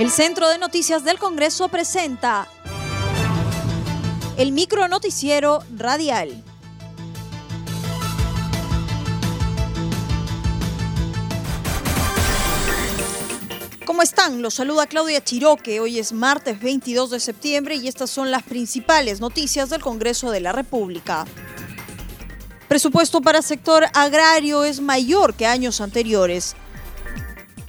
El Centro de Noticias del Congreso presenta el micro noticiero radial. ¿Cómo están? Los saluda Claudia Chiroque. Hoy es martes 22 de septiembre y estas son las principales noticias del Congreso de la República. Presupuesto para sector agrario es mayor que años anteriores.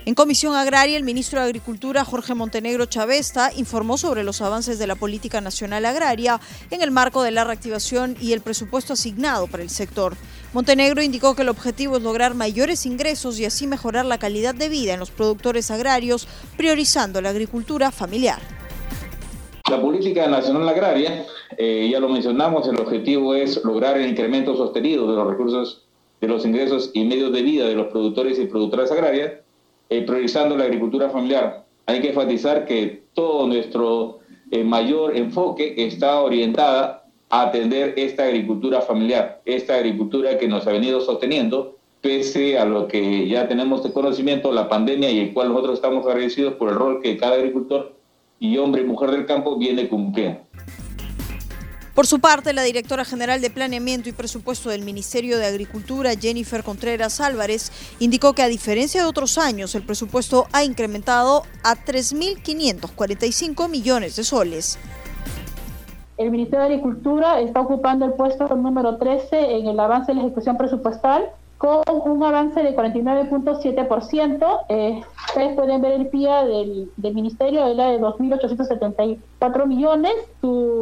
En Comisión Agraria, el ministro de Agricultura, Jorge Montenegro Chavesta, informó sobre los avances de la política nacional agraria en el marco de la reactivación y el presupuesto asignado para el sector. Montenegro indicó que el objetivo es lograr mayores ingresos y así mejorar la calidad de vida en los productores agrarios, priorizando la agricultura familiar. La política nacional agraria, eh, ya lo mencionamos, el objetivo es lograr el incremento sostenido de los recursos, de los ingresos y medios de vida de los productores y productoras agrarias eh, priorizando la agricultura familiar. Hay que enfatizar que todo nuestro eh, mayor enfoque está orientada a atender esta agricultura familiar, esta agricultura que nos ha venido sosteniendo pese a lo que ya tenemos de conocimiento, la pandemia y el cual nosotros estamos agradecidos por el rol que cada agricultor y hombre y mujer del campo viene cumpliendo. Por su parte, la directora general de Planeamiento y Presupuesto del Ministerio de Agricultura, Jennifer Contreras Álvarez, indicó que a diferencia de otros años, el presupuesto ha incrementado a 3.545 millones de soles. El Ministerio de Agricultura está ocupando el puesto número 13 en el avance de la ejecución presupuestal con un avance de 49.7%. Eh, ustedes pueden ver el PIA del, del Ministerio, era de 2.874 millones.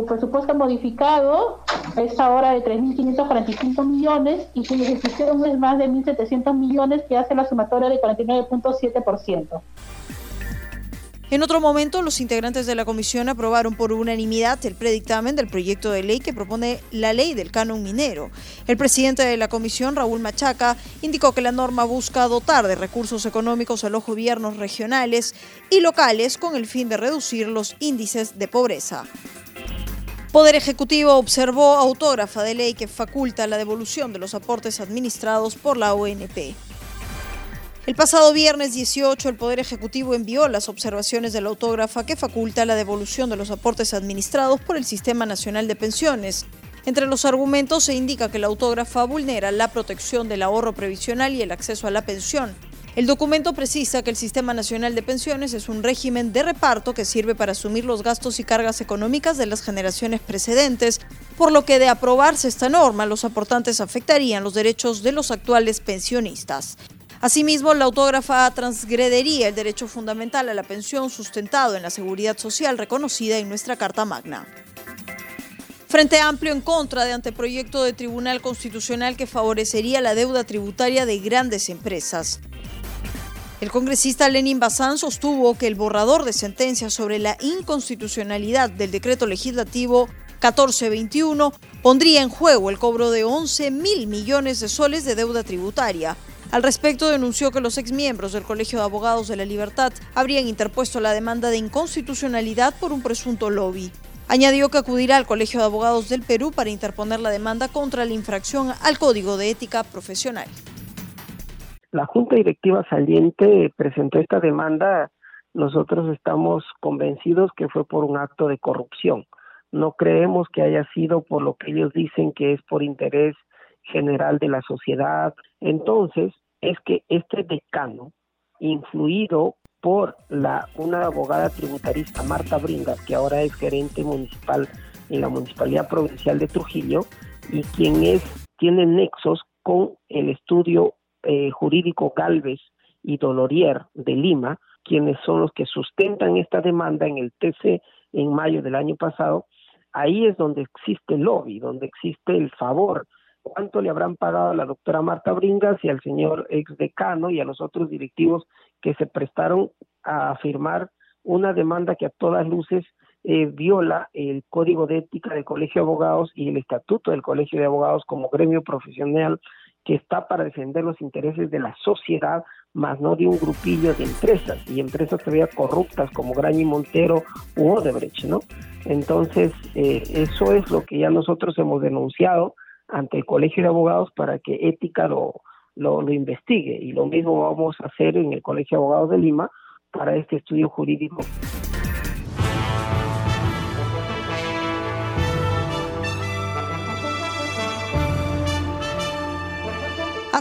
Presupuesto modificado es ahora de 3.545 millones y su ejecución es más de 1.700 millones, que hace la sumatoria de 49.7%. En otro momento, los integrantes de la comisión aprobaron por unanimidad el predictamen del proyecto de ley que propone la ley del canon minero. El presidente de la comisión, Raúl Machaca, indicó que la norma busca dotar de recursos económicos a los gobiernos regionales y locales con el fin de reducir los índices de pobreza. Poder Ejecutivo observó autógrafa de ley que faculta la devolución de los aportes administrados por la ONP. El pasado viernes 18, el Poder Ejecutivo envió las observaciones de la autógrafa que faculta la devolución de los aportes administrados por el Sistema Nacional de Pensiones. Entre los argumentos se indica que la autógrafa vulnera la protección del ahorro previsional y el acceso a la pensión. El documento precisa que el Sistema Nacional de Pensiones es un régimen de reparto que sirve para asumir los gastos y cargas económicas de las generaciones precedentes, por lo que de aprobarse esta norma, los aportantes afectarían los derechos de los actuales pensionistas. Asimismo, la autógrafa transgredería el derecho fundamental a la pensión sustentado en la seguridad social reconocida en nuestra Carta Magna. Frente Amplio en contra de anteproyecto de Tribunal Constitucional que favorecería la deuda tributaria de grandes empresas. El congresista Lenin Bazán sostuvo que el borrador de sentencia sobre la inconstitucionalidad del decreto legislativo 1421 pondría en juego el cobro de 11 mil millones de soles de deuda tributaria, al respecto, denunció que los exmiembros del Colegio de Abogados de la Libertad habrían interpuesto la demanda de inconstitucionalidad por un presunto lobby. Añadió que acudirá al Colegio de Abogados del Perú para interponer la demanda contra la infracción al Código de Ética Profesional. La Junta Directiva saliente presentó esta demanda. Nosotros estamos convencidos que fue por un acto de corrupción. No creemos que haya sido por lo que ellos dicen que es por interés general de la sociedad. Entonces, es que este decano, influido por la una abogada tributarista, Marta Bringas, que ahora es gerente municipal en la Municipalidad Provincial de Trujillo, y quien es, tiene nexos con el estudio eh, jurídico Galvez y Dolorier de Lima, quienes son los que sustentan esta demanda en el TC en mayo del año pasado, ahí es donde existe el lobby, donde existe el favor. Cuánto le habrán pagado a la doctora Marta Bringas y al señor ex decano y a los otros directivos que se prestaron a firmar una demanda que a todas luces eh, viola el código de ética del Colegio de Abogados y el estatuto del Colegio de Abogados como gremio profesional que está para defender los intereses de la sociedad, más no de un grupillo de empresas y empresas todavía corruptas como Grañi Montero u Odebrecht, ¿no? Entonces, eh, eso es lo que ya nosotros hemos denunciado ante el Colegio de Abogados para que Ética lo, lo, investigue. Y lo mismo vamos a hacer en el Colegio de Abogados de Lima para este estudio jurídico.